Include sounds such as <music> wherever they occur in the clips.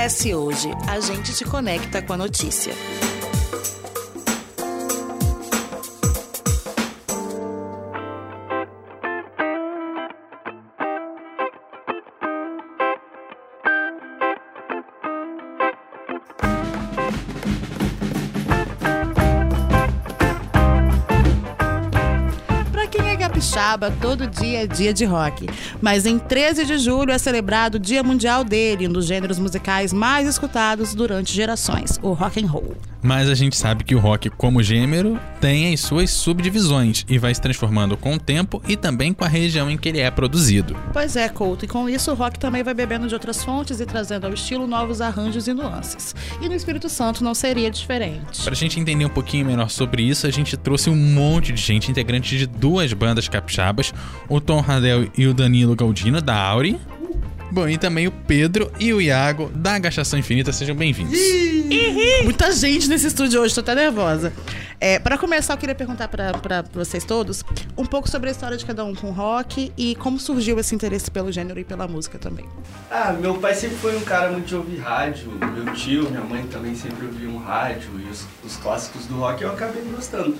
CS Hoje. A gente te conecta com a notícia. Capixaba, todo dia é dia de rock. Mas em 13 de julho é celebrado o Dia Mundial dele, um dos gêneros musicais mais escutados durante gerações, o rock and roll. Mas a gente sabe que o rock, como gênero, tem as suas subdivisões e vai se transformando com o tempo e também com a região em que ele é produzido. Pois é, Couto, e com isso o rock também vai bebendo de outras fontes e trazendo ao estilo novos arranjos e nuances. E no Espírito Santo não seria diferente. Para a gente entender um pouquinho melhor sobre isso, a gente trouxe um monte de gente, integrante de duas bandas capixabas, o Tom Radel e o Danilo Galdino, da Auri. Bom, e também o Pedro e o Iago da Gastação Infinita. Sejam bem-vindos. Muita gente nesse estúdio hoje, tô até nervosa. É, para começar, eu queria perguntar para vocês todos um pouco sobre a história de cada um com rock e como surgiu esse interesse pelo gênero e pela música também. Ah, meu pai sempre foi um cara muito de ouvir rádio, meu tio, minha mãe também sempre ouviam rádio e os, os clássicos do rock eu acabei gostando.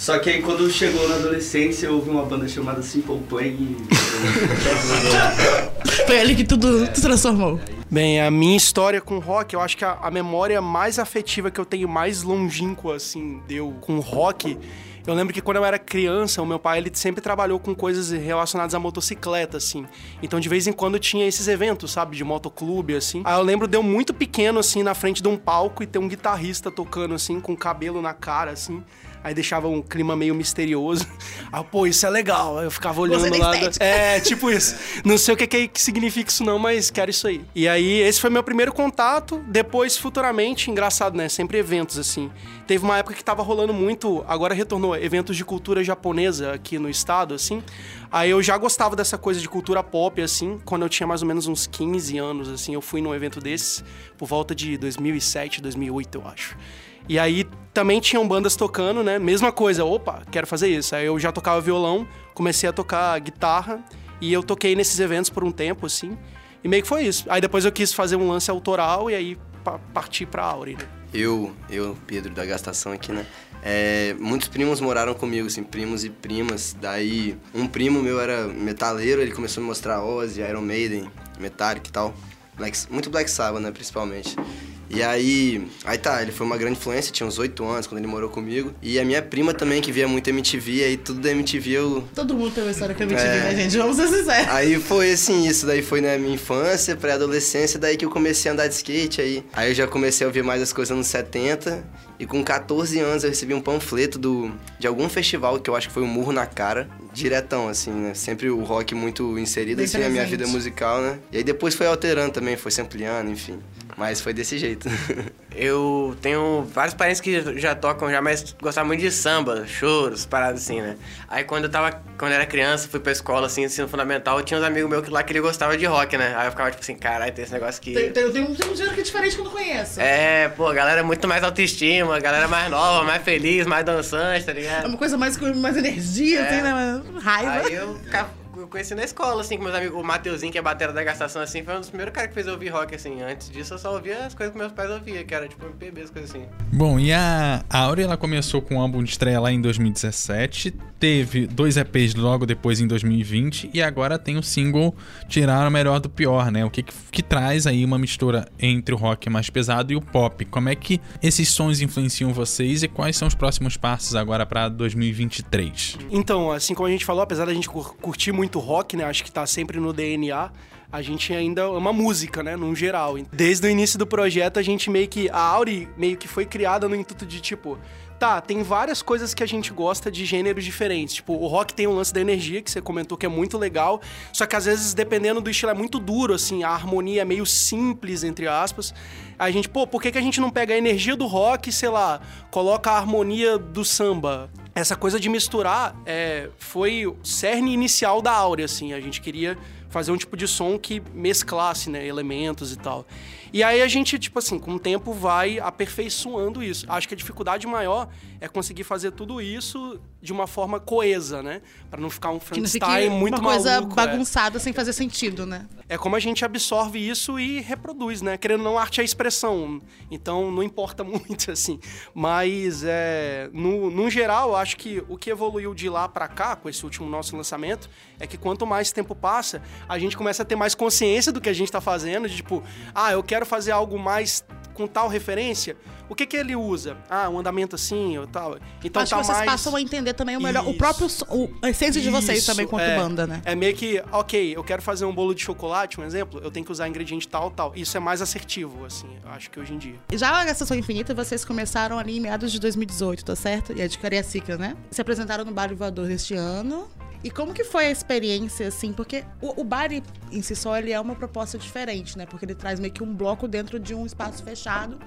Só que aí quando chegou na adolescência eu ouvi uma banda chamada Simple Plan e. <laughs> Foi ali que tudo se transformou. Bem, a minha história com rock, eu acho que a, a, memória mais afetiva que eu tenho, mais longínqua, assim, deu com rock. Eu lembro que quando eu era criança, o meu pai ele sempre trabalhou com coisas relacionadas à motocicleta, assim. Então, de vez em quando tinha esses eventos, sabe, de motoclube, assim. Aí eu lembro de eu muito pequeno, assim, na frente de um palco e ter um guitarrista tocando, assim, com cabelo na cara, assim aí deixava um clima meio misterioso. <laughs> Ah, pô, isso é legal. Aí eu ficava olhando lá. É, tipo isso. Não sei o que, que, que significa isso, não, mas quero isso aí. E aí, esse foi meu primeiro contato. Depois, futuramente, engraçado, né? Sempre eventos, assim. Teve uma época que tava rolando muito, agora retornou, eventos de cultura japonesa aqui no estado, assim. Aí eu já gostava dessa coisa de cultura pop, assim, quando eu tinha mais ou menos uns 15 anos, assim. Eu fui num evento desses por volta de 2007, 2008, eu acho. E aí também tinham bandas tocando, né? Mesma coisa, opa, quero fazer isso. Aí eu já tocava violão, comecei a tocar guitarra e eu toquei nesses eventos por um tempo, assim. E meio que foi isso. Aí depois eu quis fazer um lance autoral e aí parti pra Auri, né? Eu, eu, Pedro, da gastação aqui, né? É, muitos primos moraram comigo, assim, primos e primas. Daí, um primo meu era metaleiro, ele começou a me mostrar Ozzy, Iron Maiden, Metallic e tal. Black, muito Black Sabbath, né, principalmente. E aí, aí tá, ele foi uma grande influência, tinha uns oito anos quando ele morou comigo. E a minha prima também, que via muito MTV, aí tudo da MTV eu... Todo mundo tem uma história com a MTV, é... né, gente? Vamos ser sinceros. Aí foi assim, isso daí foi na minha infância, pré-adolescência, daí que eu comecei a andar de skate, aí, aí eu já comecei a ouvir mais as coisas nos 70. E com 14 anos eu recebi um panfleto do, de algum festival que eu acho que foi um murro na cara. Diretão, assim, né? Sempre o rock muito inserido Bem assim, presente. na minha vida musical, né? E aí depois foi alterando também, foi se ampliando, enfim. Mas foi desse jeito. <laughs> eu tenho vários parentes que já tocam já, mas gostavam muito de samba, choros, paradas assim, né? Aí quando eu tava, quando eu era criança, fui pra escola, assim, ensino fundamental, tinha uns amigos meus que lá que ele gostava de rock, né? Aí eu ficava tipo assim, caralho, tem esse negócio aqui. Tem, tem, tem, um, tem um gênero que é diferente que eu não conheço. É, pô, a galera é muito mais autoestima, a galera é mais nova, mais feliz, mais dançante, tá ligado? É uma coisa mais com mais energia, é. assim, né? Raiva. Aí eu ficava eu conheci na escola, assim, com meus amigos. O Mateuzinho, que é batera da gastação, assim, foi um dos primeiros caras que fez eu ouvir rock, assim. Antes disso, eu só ouvia as coisas que meus pais ouviam, que era tipo MPB, as coisas assim. Bom, e a Áurea, ela começou com um álbum de estreia lá em 2017, teve dois EPs logo depois em 2020, e agora tem o single Tirar o Melhor do Pior, né? O que, que, que traz aí uma mistura entre o rock mais pesado e o pop. Como é que esses sons influenciam vocês e quais são os próximos passos agora para 2023? Então, assim como a gente falou, apesar da gente curtir muito rock, né? Acho que tá sempre no DNA. A gente ainda ama música, né? Num geral. Desde o início do projeto, a gente meio que. A Auri meio que foi criada no intuito de tipo. Tá, tem várias coisas que a gente gosta de gêneros diferentes. Tipo, o rock tem o lance da energia, que você comentou que é muito legal. Só que às vezes, dependendo do estilo, é muito duro, assim. A harmonia é meio simples, entre aspas. A gente, pô, por que, que a gente não pega a energia do rock sei lá, coloca a harmonia do samba? essa coisa de misturar é, foi o cerne inicial da Áurea, assim. A gente queria fazer um tipo de som que mesclasse, né, elementos e tal. E aí a gente, tipo assim, com o tempo vai aperfeiçoando isso. Acho que a dificuldade maior é conseguir fazer tudo isso de uma forma coesa, né? Pra não ficar um freestyle muito uma coisa maluco. é. bagunçada sem fazer sentido, né? É como a gente absorve isso e reproduz, né? Querendo ou não, arte é expressão. Então não importa <laughs> muito, assim. Mas, é, no, no geral, acho que o que evoluiu de lá pra cá, com esse último nosso lançamento, é que quanto mais tempo passa, a gente começa a ter mais consciência do que a gente tá fazendo. De tipo, ah, eu quero fazer algo mais com tal referência. O que que ele usa? Ah, um andamento assim ou tal. Então Acho tá que vocês mais... passam a entender também o melhor, o Isso. próprio, som- o, a essência de vocês Isso, também quanto é. banda, né? É meio que, ok, eu quero fazer um bolo de chocolate, um exemplo, eu tenho que usar ingrediente tal, tal. Isso é mais assertivo, assim, eu acho que hoje em dia. Já a Gastação Infinita, vocês começaram ali em meados de 2018, tá certo? E é de Cariacica, né? Se apresentaram no Baile Voador este ano. E como que foi a experiência, assim? Porque o, o baile em si só, ele é uma proposta diferente, né? Porque ele traz meio que um bloco dentro de um espaço fechado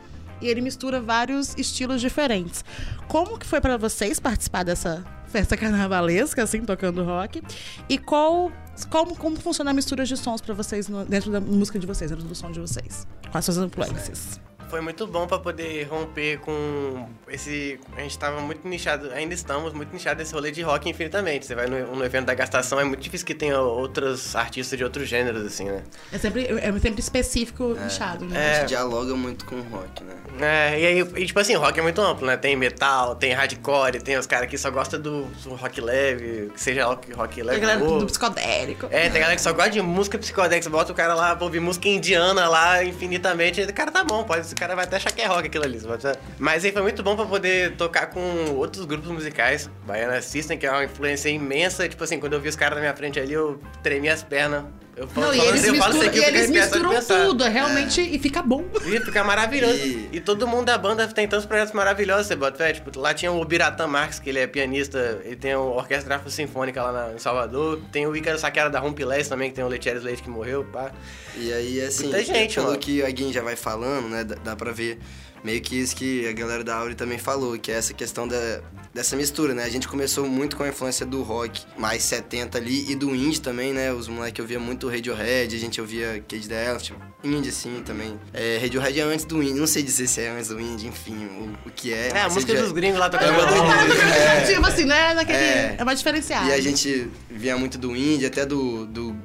e ele mistura vários estilos diferentes. Como que foi pra vocês participar dessa festa <laughs> carnavalesca, assim, tocando rock? E qual... Como, como funciona a mistura de sons pra vocês no- dentro da música de vocês, dentro do som de vocês? Com as suas influências? Foi muito bom pra poder romper com esse. A gente tava muito nichado, ainda estamos muito nichados nesse rolê de rock infinitamente. Você vai no, no evento da gastação, é muito difícil que tenha outros artistas de outros gêneros, assim, né? É sempre, é sempre específico, inchado, né? A gente dialoga muito com o rock, né? É, e aí, e, tipo assim, rock é muito amplo, né? Tem metal, tem hardcore, tem os caras que só gostam do, do rock leve, que seja rock, rock Tem leve. a galera ou- do psicodélico. É, tem galera que só gosta de música psicodélica. Você bota o cara lá pra ouvir música indiana lá infinitamente. E o cara tá bom, pode, cara vai até achar que é rock aquilo ali. Mas aí foi muito bom pra poder tocar com outros grupos musicais. Baiana System, que é uma influência imensa. Tipo assim, quando eu vi os caras na minha frente ali, eu tremi as pernas. Eu falo, Não, e eles assim, eu falo misturam, aqui, e eles misturam tudo, é realmente, e fica bom. E fica maravilhoso. E- E... todo mundo da banda tem tantos projetos maravilhosos, você bota fé. Tipo, lá tinha o Biratã Marques, que ele é pianista, e tem a Orquestra Sinfônica lá na- em Salvador. Tem o Ícaro Saquera da Rumpilés também, que tem o Letieres Leite que morreu, pá. E aí, assim, Muita gente, pelo mano. que a Guin já vai falando, né, dá, dá pra ver meio que isso que a galera da Auri também falou, que é essa questão da, dessa mistura, né? A gente começou muito com a influência do rock mais 70 ali e do indie também, né? Os moleques ouvia muito Radiohead, a gente ouvia Cage the Elephant, indie assim também. É, Radiohead é antes do indie, não sei dizer se é antes do indie, enfim, o, o que é. É, a música já- dos gringos lá É tocando uma violão. doideira. <laughs> Tipo assim, né? Naquele, É. é. mais diferenciado. E a gente via muito do indie, até do, do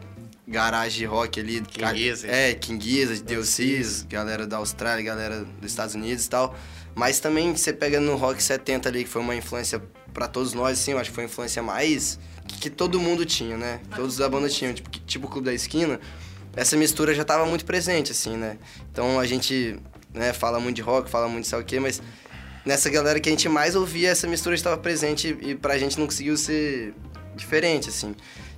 garage rock ali. King Gizzard. É, King Gizzard, Delcis, galera da Austrália, galera dos Estados Unidos e tal. Mas também você pega no rock 70 ali, que foi uma influência pra todos nós, assim, eu acho que foi uma influência mais que, que todo mundo tinha, né? Todos da banda tinham, tipo, tipo o Clube da Esquina. Essa mistura já tava muito presente, assim, né? Então a gente né, fala muito de rock, fala muito de sei o quê, mas nessa galera que a gente mais ouvia, essa mistura estava presente e pra gente não conseguiu ser diferente, assim.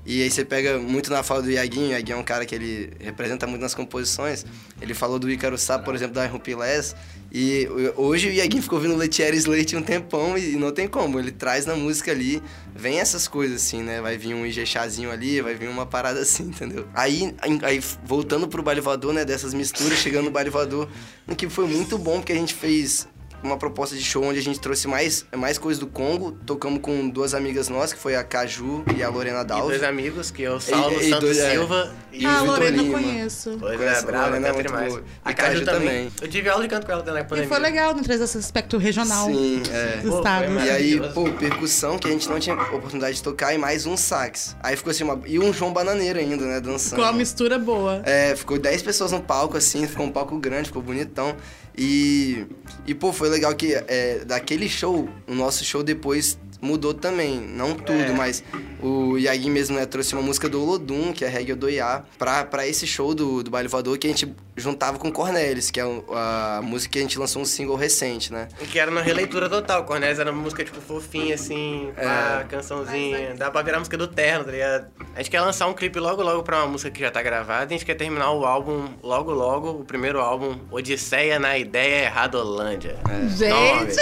E aí você pega muito na fala do Iaguinho, o Iaguinho é um cara que ele representa muito nas composições. Ele falou do Ícaro Sá, por exemplo, da Rumpilés. E hoje o Iaguinho ficou ouvindo Letieri Slate um tempão e não tem como. Ele traz na música ali, vem essas coisas assim, né? Vai vir um Ijexazinho ali, vai vir uma parada assim, entendeu? Aí, aí voltando pro baile voador, né? Dessas misturas, chegando no baile voador, que foi muito bom, porque a gente fez uma proposta de show onde a gente trouxe mais, mais coisas do Congo. Tocamos com duas amigas nossas, que foi a Caju e a Lorena E Dalva. dois amigos, que é o Saulo E- e Santos dois, é. Silva E ah, o a Vitor Lorena eu Lima. conheço. Pois é, brava, Lorena, canta muito demais. boa. A E Caju Caju também. também. Eu tive aula de canto com ela também na E pandemia. foi legal não trazer esse aspecto regional Sim, é. do Pô, estado. né? E aí, pô, percussão que a gente não tinha oportunidade de tocar e mais um sax. Aí ficou assim, uma... e um João Bananeiro ainda, né, dançando. Com a mistura boa. É, ficou 10 pessoas no palco, assim, ficou um palco grande, ficou bonitão. E, e pô, foi legal que é, daquele show, o nosso show depois mudou também. Não tudo, É. mas o Yagi mesmo, né, trouxe uma música do Olodum, que é Reggae Odoiá, pra, pra esse show do, do Baile Voador, que a gente juntava com Cornelis, que é a música que a gente lançou um single recente, né? Que era uma releitura total. Cornélio era uma música, tipo, fofinha, assim, É. pá, cançãozinha. Dá pra virar música do Terno, tá ligado? A gente quer lançar um clipe logo, logo pra uma música que já tá gravada. E a gente quer terminar o álbum logo, logo, o primeiro álbum, Odisseia na Ideia Erradolândia. É. Gente,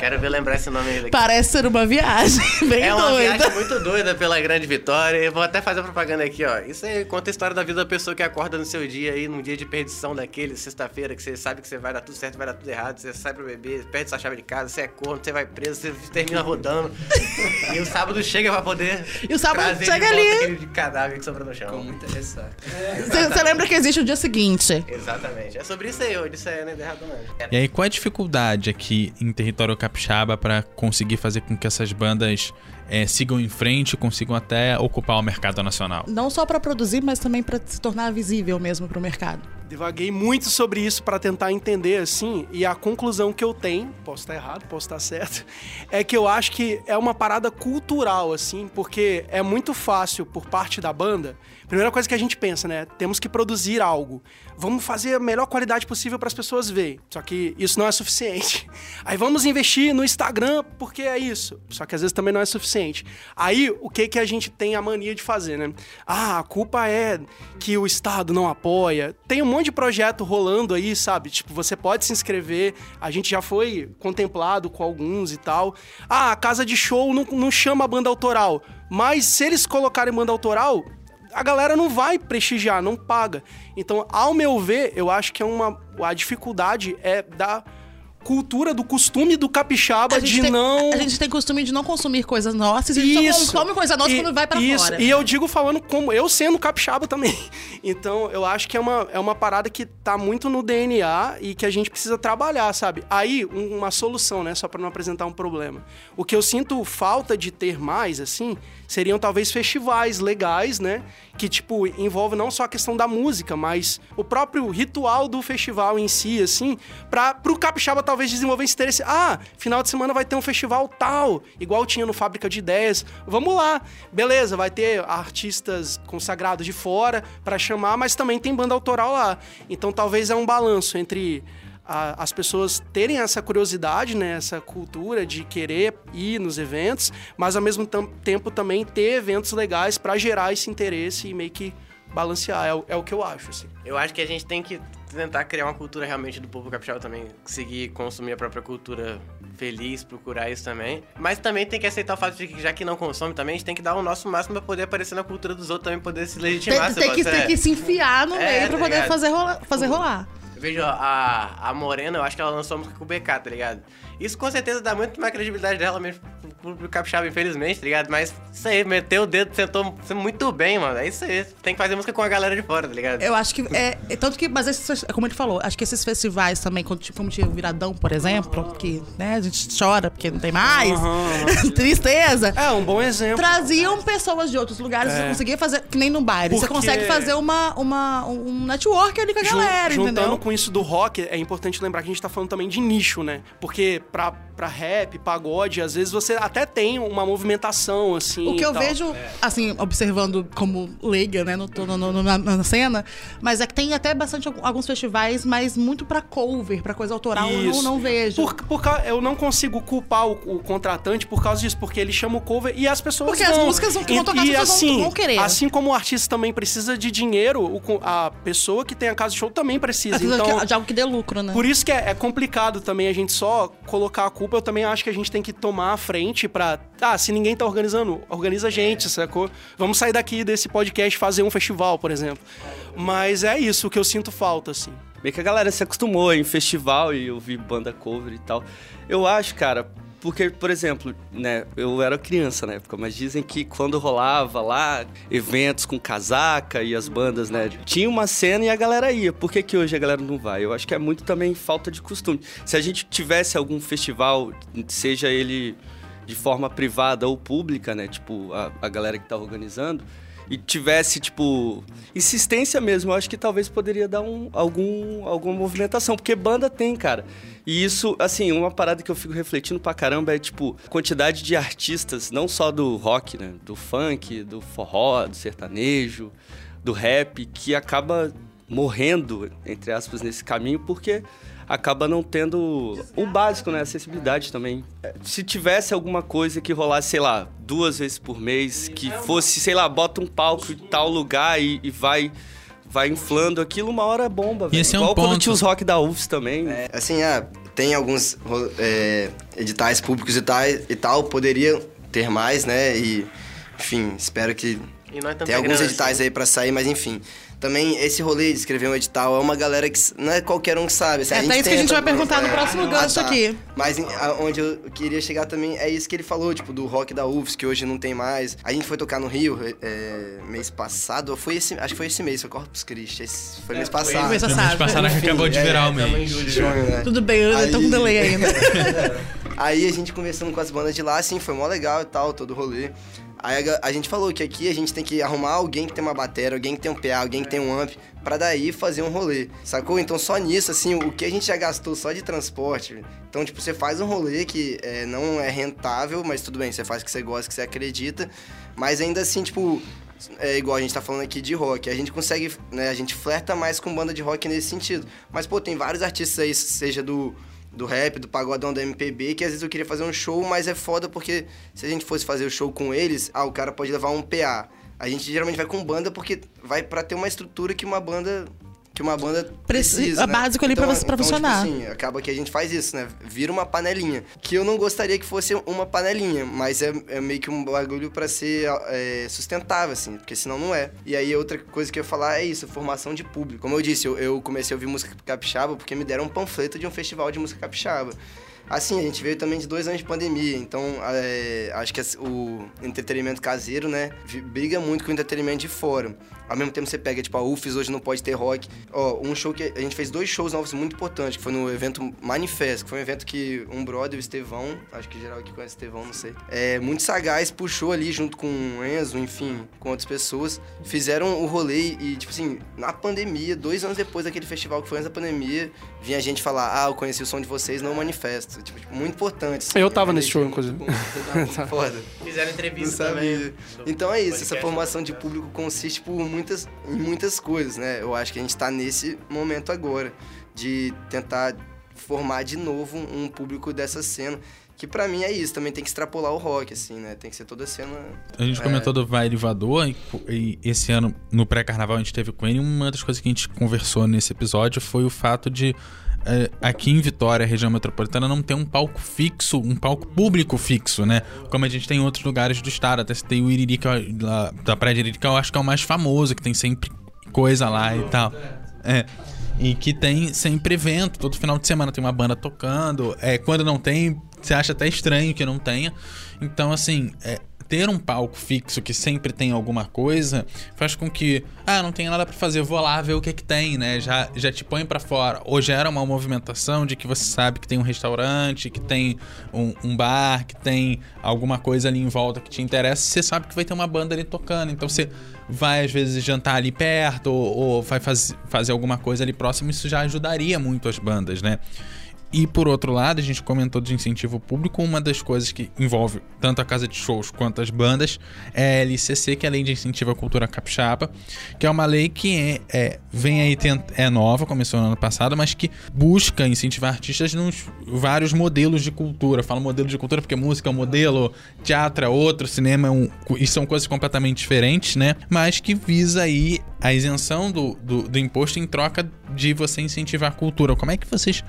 Quero ver lembrar esse nome aí daqui. Parece ser uma viagem <laughs> bem É uma doida. viagem muito doida pela grande vitória. Eu vou até fazer propaganda aqui, ó. Isso aí conta a história da vida da pessoa que acorda no seu dia aí, num dia de perdição daquele, sexta-feira, que você sabe que você vai dar tudo certo, vai dar tudo errado, você sai pra beber, perde sua chave de casa, você é corno, você vai preso, você termina rodando. <laughs> e o sábado chega pra poder. E o sábado chega de volta ali. aquele cadáver que sobrou no Com chão. muita ressaca. Você você lembra que existe o dia seguinte? Exatamente. É sobre isso aí, eu disse aí, né? Errado não. E aí, qual é a dificuldade aqui em território capixaba pra conseguir fazer com que essas bandas eh, sigam em frente consigam até ocupar o mercado nacional? Não só pra produzir, mas também pra se tornar visível mesmo pro mercado. Divaguei muito sobre isso para tentar entender assim, e a conclusão que eu tenho, posso estar errado, posso estar certo, <laughs> é que eu acho que é uma parada cultural assim, porque é muito fácil por parte da banda. Primeira coisa que a gente pensa, né? Temos que produzir algo. Vamos fazer a melhor qualidade possível para as pessoas verem. Só que isso não é suficiente. <laughs> Aí vamos investir no Instagram porque é isso. Só que às vezes também não é suficiente. Aí o que que a gente tem a mania de fazer, né? Ah, a culpa é que o Estado não apoia. Tem um monte de projeto rolando aí, sabe? Tipo, você pode se inscrever. A gente já foi contemplado com alguns e tal. Ah, a casa de show não, não chama banda autoral. Mas se eles colocarem banda autoral, a galera não vai prestigiar, não paga. Então, ao meu ver, eu acho que é uma a dificuldade é da cultura, do costume do capixaba de tem, não a gente tem costume de não consumir coisas nossas e a gente isso. só come coisa nossa E- quando vai pra isso. fora. E eu digo falando como eu sendo capixaba também. <laughs> Então, eu acho que é uma, é uma parada que tá muito no DNA e que a gente precisa trabalhar, sabe? Aí, um- uma solução, né? Só pra não apresentar um problema. O que eu sinto falta de ter mais, assim, seriam talvez festivais legais, né? Que, tipo, envolve não só a questão da música, mas o próprio ritual do festival em si, assim, pra, pro capixaba talvez desenvolver esse interesse. Ah, final de semana vai ter um festival tal, igual tinha no Fábrica de Ideias. Vamos lá. Beleza, vai ter artistas consagrados de fora pra chamar, mas também tem banda autoral lá. Então talvez é um balanço entre a- as pessoas terem essa curiosidade, né, essa cultura de querer ir nos eventos, mas ao mesmo tempo também ter eventos legais pra gerar esse interesse e meio que balancear. É, o- é o que eu acho, assim. Eu acho que a gente tem que tentar criar uma cultura realmente do povo capixaba também, conseguir consumir a própria cultura feliz, procurar isso também. Mas também tem que aceitar o fato de que já que não consome também, a gente tem que dar o nosso máximo pra poder aparecer na cultura dos outros também, poder se legitimar. Tem, tem que, tem que se enfiar no É, meio pra tá poder fazer rolar. Fazer rolar. Eu vejo a, a Morena, eu acho que ela lançou a música com o BK, tá ligado? Isso com certeza dá muito mais credibilidade dela mesmo pro público capixaba, infelizmente, tá ligado? Mas isso aí, meteu o dedo, sentou muito bem, mano. É isso aí. Tem que fazer música com a galera de fora, tá ligado? Eu acho que. É, é tanto que. Mas esses, como ele falou, acho que esses festivais também, como, tipo, como tinha o Viradão, por exemplo, que né, a gente chora porque não tem mais. <laughs> Tristeza. É, um bom exemplo. Traziam pessoas de outros lugares, você conseguia fazer, que nem no baile. Você Porque- consegue fazer uma, uma, um network ali com a Jun- galera, juntando entendeu? com isso do rock, é importante lembrar que a gente tá falando também de nicho, né? Porque pra, pra rap, pagode, às vezes você até tem uma movimentação, assim. O que e eu tal. vejo, assim, observando como leiga, né, no, no- no- na, na cena, mas é que tem até bastante alguns festivais, mas muito pra cover, pra coisa autoral, eu não, Isso. não vejo. Por, por eu não consigo culpar o, o contratante por causa disso, porque ele chama o cover e as pessoas Porque as vão. músicas vão- que vão E- tocar, as e pessoas vão- assim, vão querer. Assim como o artista também precisa de dinheiro, o a pessoa que tem a casa de show também precisa. Precisa Então, que- de algo que dê lucro, né? Por isso que é, é complicado também a gente só colocar a culpa. Eu também acho que a gente tem que tomar a frente pra. Ah, se ninguém tá organizando, organiza a gente, sacou? Vamos sair daqui desse podcast e fazer um festival, por exemplo. Mas é isso que eu sinto falta, assim. Meio que a galera se acostumou em festival e ouvir banda cover e tal. Eu acho, cara, porque, por exemplo, né, eu era criança na época, mas dizem que quando rolava lá eventos com casaca e as bandas, né, tinha uma cena e a galera ia. Por que, que hoje a galera não vai? Eu acho que é muito também falta de costume. Se a gente tivesse algum festival, seja ele de forma privada ou pública, né, tipo a, a galera que tá organizando, e tivesse, tipo, insistência mesmo, eu acho que talvez poderia dar um, algum, alguma movimentação. Porque banda tem, cara. E isso, assim, uma parada que eu fico refletindo pra caramba é, tipo, a quantidade de artistas, não só do rock, né? Do funk, do forró, do sertanejo, do rap, que acaba morrendo, entre aspas, nesse caminho, porque acaba não tendo o básico, né? Acessibilidade também. É, Se tivesse alguma coisa que rolasse, sei lá, duas vezes por mês, que fosse, sei lá, bota um palco em tal lugar e, e vai vai inflando aquilo, uma hora bomba, velho. Esse é um Igual quando ponto. tinha os rock da UFS também. Assim, ah, tem alguns é, editais públicos e tal, e tal, poderia ter mais, né? E, enfim, espero que E nós estamos tem alguns pegando, editais assim. aí pra sair, mas enfim. Também esse rolê de escrever um edital é uma galera que não é qualquer um que sabe. assim, É até isso que a gente vai perguntar no próximo gancho Ah, tá. aqui. Mas em- a- onde eu queria chegar também é isso que ele falou, tipo, do rock da UFS, que hoje não tem mais. A gente foi tocar no Rio é, mês passado, ou foi esse, acho que foi esse mês, foi Corpus Christi. Esse foi mês passado. Começa Mês passado que acabou de é, virar o mês. né? Tudo bem, eu tô com Aí- delay ainda. <laughs> Aí a gente conversando com as bandas de lá, assim, foi mó legal e tal, todo rolê. Aí a, a gente falou que aqui a gente tem que arrumar alguém que tem uma bateria, alguém que tem um PA, alguém que tem um amp, pra daí fazer um rolê, sacou? Então só nisso, assim, o que a gente já gastou só de transporte. Então, tipo, você faz um rolê que é, não é rentável, mas tudo bem, você faz o que você gosta, que você acredita, mas ainda assim, tipo, é igual a gente tá falando aqui de rock. A gente consegue, né? A gente flerta mais com banda de rock nesse sentido. Mas, pô, tem vários artistas aí, seja do, do rap, do pagodão, do MPB, que às vezes eu queria fazer um show, mas é foda porque se a gente fosse fazer o show com eles, ah, o cara pode levar um PA. A gente geralmente vai com banda porque vai pra ter uma estrutura que uma banda que uma banda Preci- precisa, é né? básico ali pra você- pra então, funcionar. Tipo assim, acaba que a gente faz isso, né? Vira uma panelinha. Que eu não gostaria que fosse uma panelinha, mas é, é meio que um bagulho pra ser é, sustentável, assim, porque senão não é. E aí outra coisa que eu ia falar é isso, formação de público. Como eu disse, eu, eu comecei a ouvir música capixaba porque me deram um panfleto de um festival de música capixaba. Assim, a gente veio também de dois anos de pandemia, então é, acho que o entretenimento caseiro, né, briga muito com o entretenimento de fora. Ao mesmo tempo você pega, tipo, a UFES hoje não pode ter rock. Ó, um show que a gente fez dois shows novos muito importantes, que foi no evento Manifesto, que foi um evento que um brother, o Estevão, acho que geral aqui conhece o Estevão, não sei. É, muito sagaz, puxou ali junto com o Enzo, enfim, com outras pessoas, fizeram o rolê e, tipo assim, na pandemia, dois anos depois daquele festival que foi antes da pandemia, vinha gente falar, ah, eu conheci o som de vocês no Manifesto. Tipo, tipo, muito importante. assim. Eu tava É nesse show, inclusive. <laughs> Foda. Fizeram entrevista também. do Então é isso, essa podcast. formação de público consiste por muitas, em muitas coisas, né? Eu acho que a gente tá nesse momento agora de tentar formar de novo um público dessa cena. Que pra mim é isso, também tem que extrapolar o rock, assim, né? Tem que ser toda cena. A gente É. comentou do Vai Elevador e, e esse ano, no pré-carnaval, a gente teve com ele. Uma das coisas que a gente conversou nesse episódio foi o fato de eh, aqui em Vitória, região metropolitana, não ter um palco fixo, um palco público fixo, né? Como a gente tem em outros lugares do estado. Até tem o Iririca lá, da Praia de Iririca, eu acho que é o mais famoso, que tem sempre coisa lá e tal. É. E que tem sempre evento, todo final de semana tem uma banda tocando. É, quando não tem, você acha até estranho que não tenha. Então, assim, é, ter um palco fixo que sempre tem alguma coisa faz com que, ah, não tem nada pra fazer, vou lá ver o que que tem, né? Já, já te põe pra fora. Ou gera uma movimentação de que você sabe que tem um restaurante, que tem um, um bar, que tem alguma coisa ali em volta que te interessa, você sabe que vai ter uma banda ali tocando. Então você vai às vezes jantar ali perto ou, ou vai faz, fazer alguma coisa ali próximo, isso já ajudaria muito as bandas, né? E por outro lado, a gente comentou de incentivo público, uma das coisas que envolve tanto a casa de shows quanto as bandas é a LCC, que é a Lei de Incentivo à Cultura Capixaba, que é uma lei que é, é- vem aí, é nova, começou no ano passado, mas que busca incentivar artistas nos vários modelos de cultura. Falo modelo de cultura porque música é um modelo, teatro é outro, cinema é um. E são coisas completamente diferentes, né? Mas que visa aí a isenção do, do, do imposto em troca de você incentivar a cultura. Como é que vocês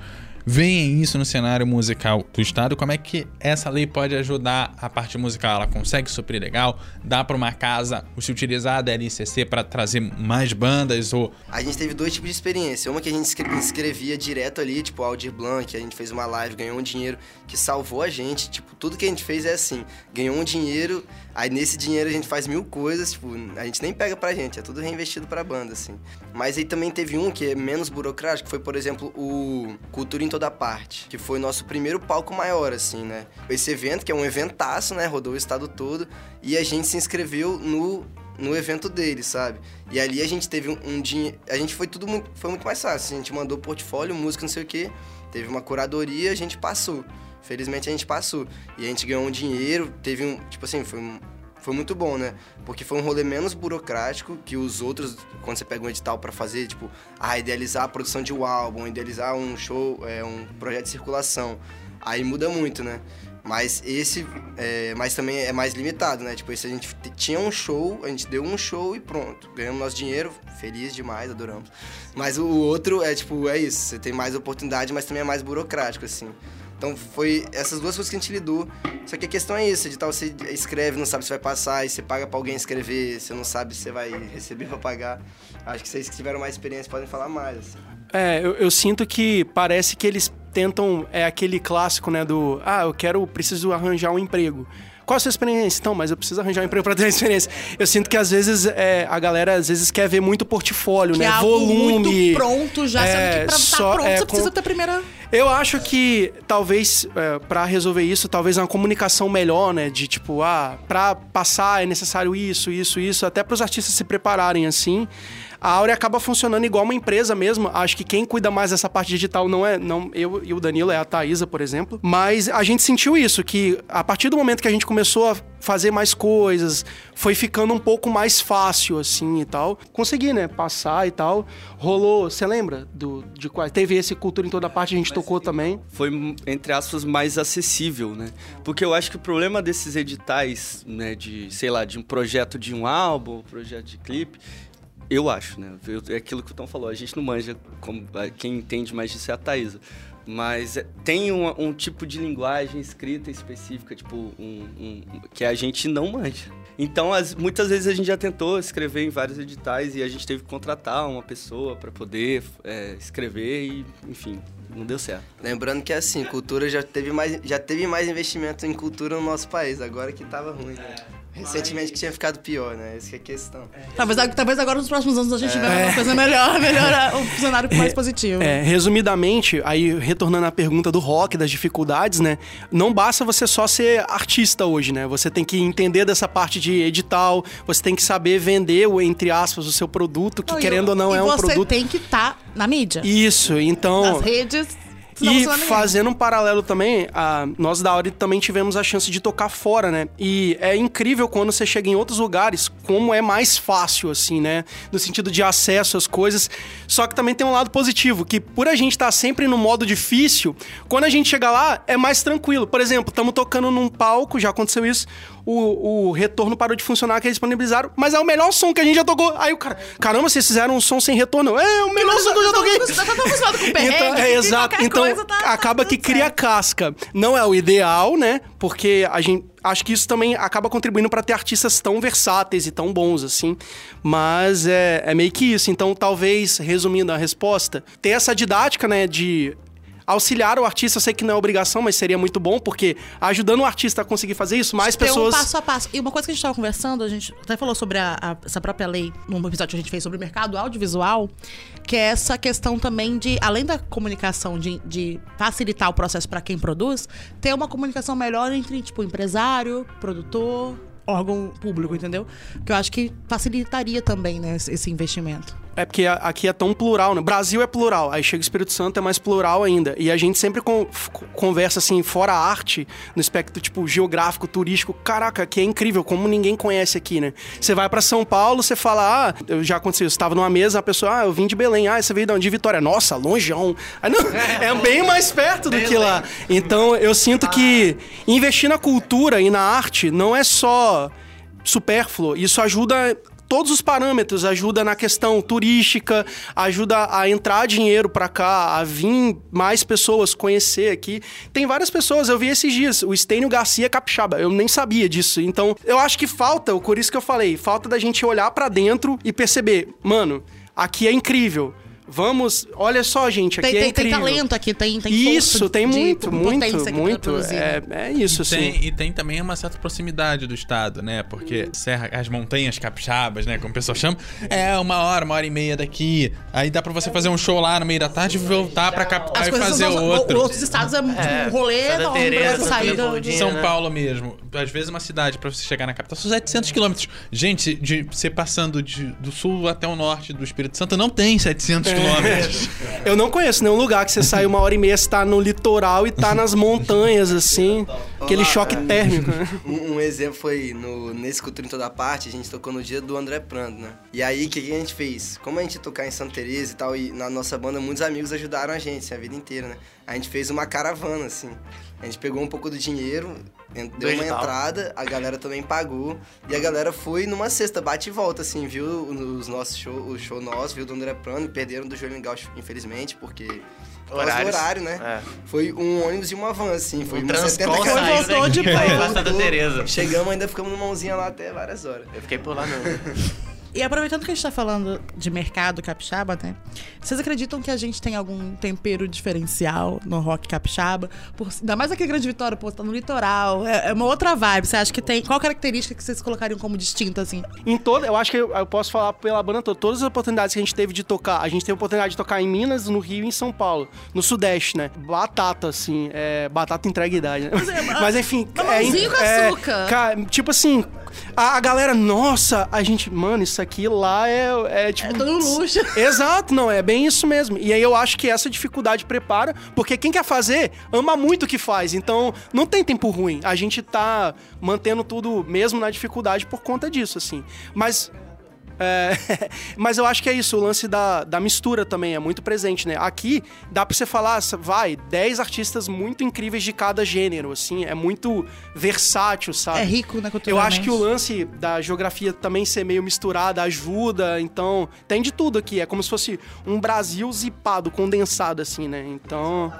veem isso no cenário musical do estado? Como é que essa lei pode ajudar a parte musical? Ela consegue suprir legal? Dá para uma casa se utilizar da LCC para trazer mais bandas ou A gente teve dois tipos de experiência. Uma que a gente escre- escrevia direto ali, tipo Aldir Blanc, a gente fez uma live, ganhou um dinheiro que salvou a gente. Tipo, tudo que a gente fez é assim: ganhou um dinheiro, aí nesse dinheiro a gente faz mil coisas, tipo, a gente nem pega pra gente, é tudo reinvestido pra banda, assim. Mas aí também teve um que é menos burocrático, que foi, por exemplo, o Cultura em Toda Parte, que foi nosso primeiro palco maior, assim, né? Esse evento, que é um eventaço, né? Rodou o estado todo, e a gente se inscreveu no no evento dele, sabe? E ali a gente teve um, um dinheiro. A gente foi tudo muito, foi muito mais fácil. A gente mandou portfólio, música, não sei o quê. Teve uma curadoria, a gente passou. Felizmente a gente passou. E a gente ganhou um dinheiro, teve um. Tipo assim, foi, foi muito bom, né? Porque foi um rolê menos burocrático que os outros, quando você pega um edital pra fazer, tipo, ah, idealizar a produção de um álbum, idealizar um show, é, um projeto de circulação. Aí muda muito, né? Mas esse, é, mas também é mais limitado, né? Tipo, esse a gente tinha um show, a gente deu um show e pronto. Ganhamos nosso dinheiro, feliz demais, adoramos. Mas o outro é tipo, é isso, você tem mais oportunidade, mas também é mais burocrático, assim. Então foi essas duas coisas que a gente lidou. Só que a questão é isso, edital você escreve, não sabe se vai passar, e você paga pra alguém escrever, você não sabe se você vai receber pra pagar. Acho que vocês que tiveram mais experiência podem falar mais. assim. É, eu, eu sinto que parece que eles tentam. É aquele clássico, né? Do. Ah, eu quero. Preciso arranjar um emprego. Qual a sua experiência? Então, mas eu preciso arranjar um emprego pra ter experiência. Eu sinto que às vezes é, a galera às vezes quer ver muito portfólio, Que né? é algo Volume. muito pronto já, é, sendo que pra só- estar pronto é, você com- precisa ter a primeira... Eu acho que talvez é, para resolver isso, talvez uma comunicação melhor, né, de tipo, ah, para passar é necessário isso, isso, isso, até para os artistas se prepararem assim. A Áurea acaba funcionando igual uma empresa mesmo. Acho que quem cuida mais dessa parte digital não é não eu e o Danilo, é a Thaisa, por exemplo. Mas a gente sentiu isso, que a partir do momento que a gente começou a fazer mais coisas, foi ficando um pouco mais fácil, assim, e tal. Consegui, né, passar e tal. Rolou, você lembra do, de qual? Teve esse Cultura em Toda Parte, a gente tocou também. foi, entre aspas, mais acessível, né? Porque eu acho que o problema desses editais, né, de, sei lá, de um projeto de um álbum, um projeto de clipe, eu acho, né? É aquilo que o Tom falou, a gente não manja, como, quem entende mais disso é a Thaisa. Mas é, tem um, um tipo de linguagem escrita específica, tipo, um, um- que a gente não manja. Então, as- muitas vezes a gente já tentou escrever em vários editais e a gente teve que contratar uma pessoa para poder é, escrever e, enfim, não deu certo. Lembrando que assim, cultura já teve mais, já teve mais investimento em cultura no nosso país, agora que tava ruim. né? Recentemente que tinha ficado pior, né? Essa que é a questão. Talvez, talvez agora nos próximos anos a gente veja uma coisa melhor, melhor um cenário mais positivo. É, resumidamente, aí retornando à pergunta do rock, das dificuldades, né? Não basta você só ser artista hoje, né? Você tem que entender dessa parte de edital, você tem que saber vender, o, entre aspas, o seu produto, que Não, querendo o- ou não é um você produto. tem que estar na mídia, Isso, então. nas redes. E fazendo um paralelo também, a, nós da Auri também tivemos a chance de tocar fora, né? E é incrível quando você chega em outros lugares, como é mais fácil, assim, né? No sentido de acesso às coisas. Só que também tem um lado positivo, que por a gente estar sempre no modo difícil, quando a gente chega lá, é mais tranquilo. Por exemplo, estamos tocando num palco, já aconteceu isso, o, o retorno parou de funcionar, que eles disponibilizaram, mas é o melhor som que a gente já tocou. Aí o cara, caramba, vocês fizeram um som sem retorno. É o melhor som que eu já toquei. Tá tão acostumado com perrengue, Então, é, exato. Então, coisa tá- tá acaba tudo que cria certo. casca. Não é o ideal, né? Porque a gente. Acho que isso também acaba contribuindo para ter artistas tão versáteis e tão bons, assim. Mas é, é meio que isso. Então, talvez, resumindo a resposta, ter essa didática, né, de auxiliar o artista, eu sei que não é obrigação, mas seria muito bom, porque ajudando o artista a conseguir fazer isso, mais Ter pessoas. um passo a passo. E uma coisa que a gente tava conversando, a gente até falou sobre a- a- essa própria lei num episódio que a gente fez sobre o mercado audiovisual, que é essa questão também de, além da comunicação, de, de facilitar o processo para quem produz, ter uma comunicação melhor entre, tipo, empresário, produtor, órgão público, entendeu? Que eu acho que facilitaria também, né, esse investimento. É porque aqui é tão plural, né? Brasil é plural, aí chega o Espírito Santo é mais plural ainda. E a gente sempre con- conversa assim, fora a arte, no espectro tipo geográfico, turístico. Caraca, aqui é incrível, como ninguém conhece aqui, né? Você vai pra São Paulo, você fala, ah, eu já aconteceu, você tava numa mesa, a pessoa, ah, eu vim de Belém, ah, você veio de onde? De Vitória. Nossa, longeão. Aí, não, <laughs> é bem mais perto do que lá. Então eu sinto que investir na cultura e na arte não é só supérfluo. Isso ajuda todos os parâmetros, ajuda na questão turística, ajuda a entrar dinheiro pra cá, a vir mais pessoas conhecer aqui. Tem várias pessoas, eu vi esses dias, o Estênio Garcia capixaba, eu nem sabia disso. Então, eu acho que falta, por isso que eu falei, falta da gente olhar pra dentro e perceber, mano, aqui é incrível. Vamos, olha só, gente, aqui Tem, é tem, tem talento aqui, tem, tem Isso, tem de muito, muito, pra muito. produzir. É, é isso. Tem- e tem também uma certa proximidade do estado, né? Porque Serra, as montanhas capixabas, né? Como o pessoal chama, é uma hora, uma hora e meia daqui. Aí dá pra você fazer um show lá no meio da tarde e voltar pra capital e fazer são, outro. Outros estados é, É, um rolê enorme Teresa, pra sair do... Leopoldina. São né? Paulo mesmo. Às vezes uma cidade pra você chegar na capital são 700 quilômetros. Gente, de você passando de- do sul até o norte do Espírito Santo não tem 700 É, quilômetros. Eu não conheço nenhum lugar que você sai uma hora e meia, você tá no litoral e tá nas montanhas, assim. Aquele Olá, choque é. térmico, né? <laughs> Um, um exemplo foi no, nesse Cultura em Toda Parte, a gente tocou no dia do André Prando, né? E aí, o que, que a gente fez? Como a gente ia tocar em Santa Teresa e tal, e na nossa banda muitos amigos ajudaram a gente, assim, a vida inteira, né? A gente fez uma caravana, assim. A gente pegou um pouco do dinheiro, deu uma entrada, a galera também pagou. E a galera foi numa cesta, bate e volta, assim, viu os nossos show, o show nosso, viu do André Prando, perderam do Joelho Gaucho, infelizmente, porque... Horários. horário, né? É. Foi um ônibus e uma van, assim. Foi O umas 70 Transcom caras. saiu voltou de. Teresa. Chegamos, ainda ficamos numa mãozinha lá até várias horas. Eu fiquei por lá não. <laughs> E aproveitando que a gente tá falando de mercado capixaba, né? Vocês acreditam que a gente tem algum tempero diferencial no rock capixaba? Por, ainda mais aqui em Grande Vitória, pô, tá no litoral. É, é uma outra vibe. Você acha que tem. Qual característica que vocês colocariam como distinta, assim? Em toda, eu acho que eu, eu posso falar pela banda toda. Todas as oportunidades que a gente teve de tocar, a gente teve a oportunidade de tocar em Minas, no Rio e em São Paulo. No Sudeste, né? Batata, assim. É, batata entrega idade, né? Mas <laughs> enfim. Mamãozinho com é, açúcar. ca- tipo assim, a, a galera, nossa, a gente, mano, isso aqui lá é, é tipo. É todo luxo. <laughs> Exato, não, é bem isso mesmo. E aí eu acho que essa dificuldade prepara, porque quem quer fazer ama muito o que faz. Então, não tem tempo ruim. A gente tá mantendo tudo mesmo na dificuldade por conta disso, assim. Mas. É, <laughs> mas eu acho que é isso, o lance da, da mistura também é muito presente, né? Aqui dá pra você falar, vai, 10 artistas muito incríveis de cada gênero, assim, é muito versátil, sabe? É rico, né, Eu culturalmente. acho que o lance da geografia também ser meio misturada ajuda, então tem de tudo aqui. É como se fosse um Brasil zipado, condensado, assim, né? Então.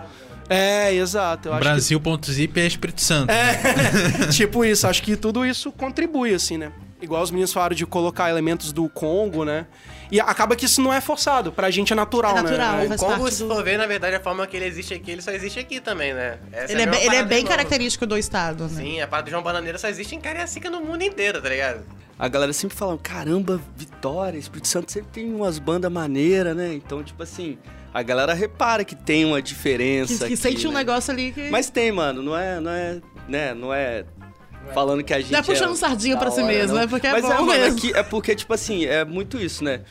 É, exato. Eu Brasil.zip é Espírito Santo. que, <laughs> tipo isso, acho que tudo isso contribui, assim, né? Igual os meninos falaram de colocar elementos do Congo, né? E acaba que isso não é forçado, pra gente é natural, É natural. né? O Congo, parte se do- for ver, na verdade, a forma que ele existe aqui, ele só existe aqui também, né? Essa Ele é, mesma bem, ele é bem característico do estado, né? Sim, a parada do João Bananeira só existe em Cariacica no mundo inteiro, tá ligado? A galera sempre fala, caramba, Vitória, Espírito Santo sempre tem umas bandas maneiras, né? Então, tipo assim, a galera repara que tem uma diferença. Que, que aqui, sente um né? negócio ali que. Mas tem, mano, não é, não é, né, não é falando que a gente é puxando sardinha da pra si mesmo, não. é porque é Mas bom mano, mesmo. aqui é porque, tipo assim, é muito isso, né?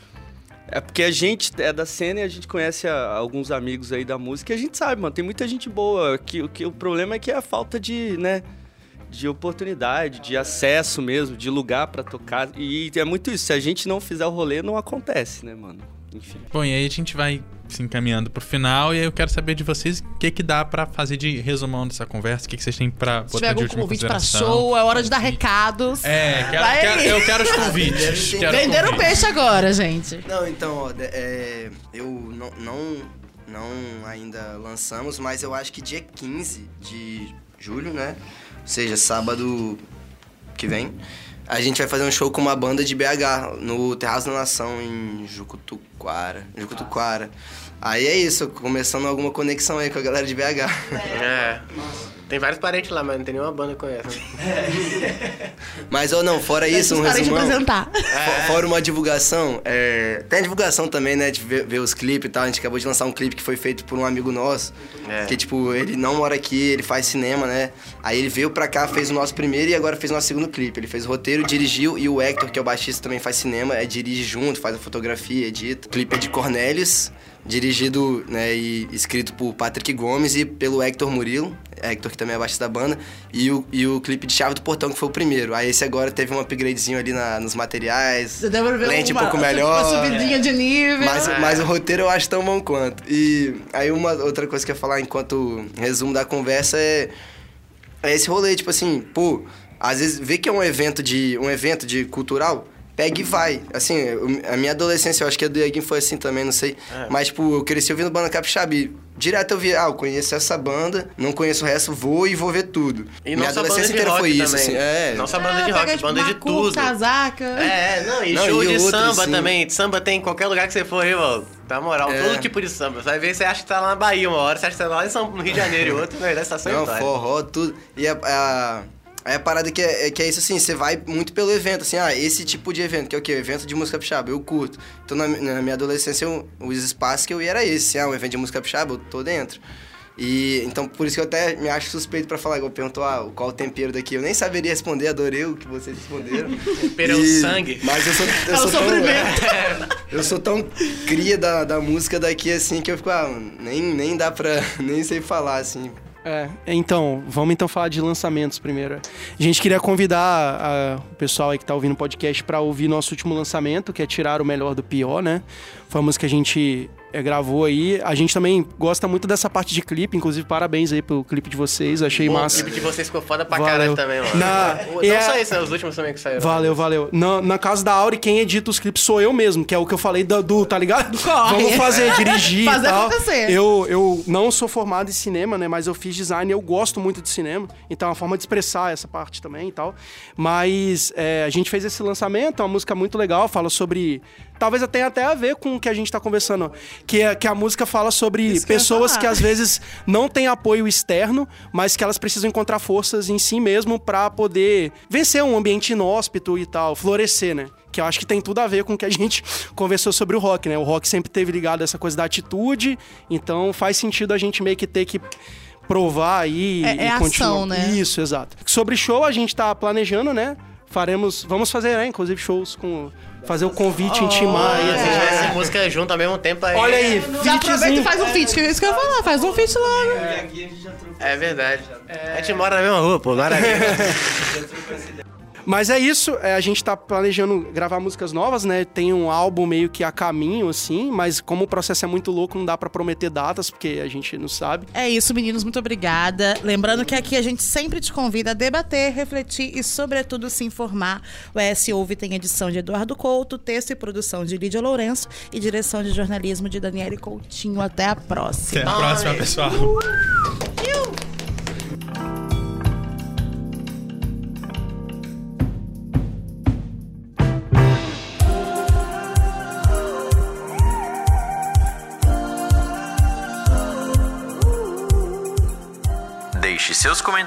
É porque a gente é da cena e a gente conhece a- alguns amigos aí da música e a gente sabe, mano, tem muita gente boa. Que, o que, o problema é que é a falta de, né, de oportunidade, de acesso mesmo, de lugar pra tocar. E é muito isso, se a gente não fizer o rolê, não acontece, né, mano? Enfim. Bom, e aí a gente vai se encaminhando pro final e aí eu quero saber de vocês o que que dá pra fazer de resumão dessa conversa, o que que vocês têm pra Se tiver botar de algum última convite pra consideração. show, é hora de dar recados. É, quero, Vai quero- eu quero os convites. quero Venderam o convites. peixe agora, gente. Não, então, ó, é, eu não, não, não ainda lançamos, mas eu acho que dia 15 de julho, né? Ou seja, sábado que vem, a gente vai fazer um show com uma banda de BH no Terraço da Nação em Jucutuquara. Jucutuquara. Aí é isso, começando alguma conexão aí com a galera de BH. É. Tem vários parentes lá, mas não tem nenhuma banda que conhece. <laughs> Mas ou não, fora isso, um parentes resumão. apresentar. Fo- Fora uma divulgação, é, tem a divulgação também, né? De ver, ver os clipes e tal. A gente acabou de lançar um clipe que foi feito por um amigo nosso. É. Que, tipo, ele não mora aqui, ele faz cinema, né? Aí ele veio pra cá, fez o nosso primeiro e agora fez o nosso segundo clipe. Ele fez o roteiro, dirigiu e o Hector, que é o baixista, também faz cinema, é, dirige junto, faz a fotografia, edita. O clipe é de Cornelius, dirigido né, e escrito por Patrick Gomes e pelo Hector Murilo. Hector, que também é baixista da banda. E o, e o clipe de Chave do Portão, que foi o primeiro. Aí esse agora teve um upgradezinho ali na- nos materiais. Lente uma, um pouco melhor. Uma subidinha de nível. Mas, mas o roteiro eu acho tão bom quanto. E aí uma outra coisa que eu ia falar enquanto resumo da conversa é, é esse rolê, tipo assim, pô, às vezes vê que é um evento de um evento de cultural, pega e vai. Assim, a minha adolescência, eu acho que a do Ieguinho foi assim também, não sei. Mas, tipo, eu cresci ouvindo banda capixaba e direto eu via, ah, eu conheço essa banda, não conheço o resto, vou e vou ver tudo. E minha adolescência de inteira rock foi isso, também. assim, é. Não só banda de É, rock, pega, tipo, banda de macu, tudo. casaca. É, não, e Não, show e de outros, samba sim. também. Samba tem em qualquer lugar que você for, irmão. Na moral, É. todo tipo de samba. Você vai ver, você acha que tá lá na Bahia uma hora, você acha que tá lá em São, no Rio de Janeiro e outro, na verdade, tá só Não, forró, tudo. E a, a, aí a parada que é, é que é isso assim, você vai muito pelo evento, assim, ah, esse tipo de evento, que é o quê? Evento de música capixaba, eu curto. Então na, na minha adolescência, eu, os espaços que eu ia era esse, assim, ah, um evento de música capixaba, eu tô dentro. E então por isso que eu até me acho suspeito pra falar, igual perguntou ah, qual o tempero daqui. Eu nem saberia responder, adorei o que vocês responderam. <laughs> Tempero é o sangue. Mas eu sou, eu <laughs> É sou tão, <laughs> eu sou tão cria da, da música daqui assim que eu fico, ah, nem, nem dá pra. nem sei falar assim. É, então, vamos então falar de lançamentos primeiro. A gente queria convidar a- o pessoal aí que tá ouvindo o podcast pra ouvir nosso último lançamento, que é Tirar o Melhor do Pior, né? Foi uma música que a gente é, gravou aí. A gente também gosta muito dessa parte de clipe, inclusive parabéns aí pelo clipe de vocês, achei Pô, massa. O clipe de vocês ficou foda pra Valeu. caralho também, mano. Na- Não é- só isso, né? Os últimos também que saíram. Valeu, valeu. Na, na casa da Auri, quem edita os clipes sou eu mesmo, que é o que eu falei do, do tá ligado? <laughs> corre. Vamos fazer, dirigir Fazer e tal. acontecer. Eu, eu não sou formado em cinema, né? Mas eu fiz design e eu gosto muito de cinema. Então é uma forma de expressar essa parte também e tal. Mas é, a gente fez esse lançamento, é uma música muito legal, fala sobre. Talvez tenha até a ver com o que a gente tá conversando. Que, é, que a música fala sobre Isso que pessoas falar. que às vezes não têm apoio externo, mas que elas precisam encontrar forças em si mesmo pra poder vencer um ambiente inóspito e tal, florescer, né? Que eu acho que tem tudo a ver com o que a <laughs> gente conversou sobre o rock, né? O rock sempre teve ligado a essa coisa da atitude, então faz sentido a gente meio que ter que provar aí É- e é ação, continuar. né? Isso, exato. Sobre show, a gente tá planejando, né? Faremos, vamos fazer, né? Inclusive shows com fazer o convite, intimar aí. Se a gente assim. tivesse música junto ao mesmo tempo aí. Olha aí, Já aproveita e fitzinho. faz um feat, que é isso que eu ia falar. Faz um feat logo. E aqui a gente já trocou. É verdade. A gente mora na mesma rua, pô, maravilha. <laughs> Mas é isso, é, a gente tá planejando gravar músicas novas, né? Tem um álbum meio que a caminho, assim, mas como o processo é muito louco, não dá pra prometer datas, porque a gente não sabe. É isso, meninos. Muito obrigada. Lembrando que aqui a gente sempre te convida a debater, refletir e, sobretudo, se informar. O ES Ouve tem edição de Eduardo Couto, texto e produção de Lídia Lourenço e direção de jornalismo de Daniele Coutinho. Até a próxima. Até a próxima, pessoal.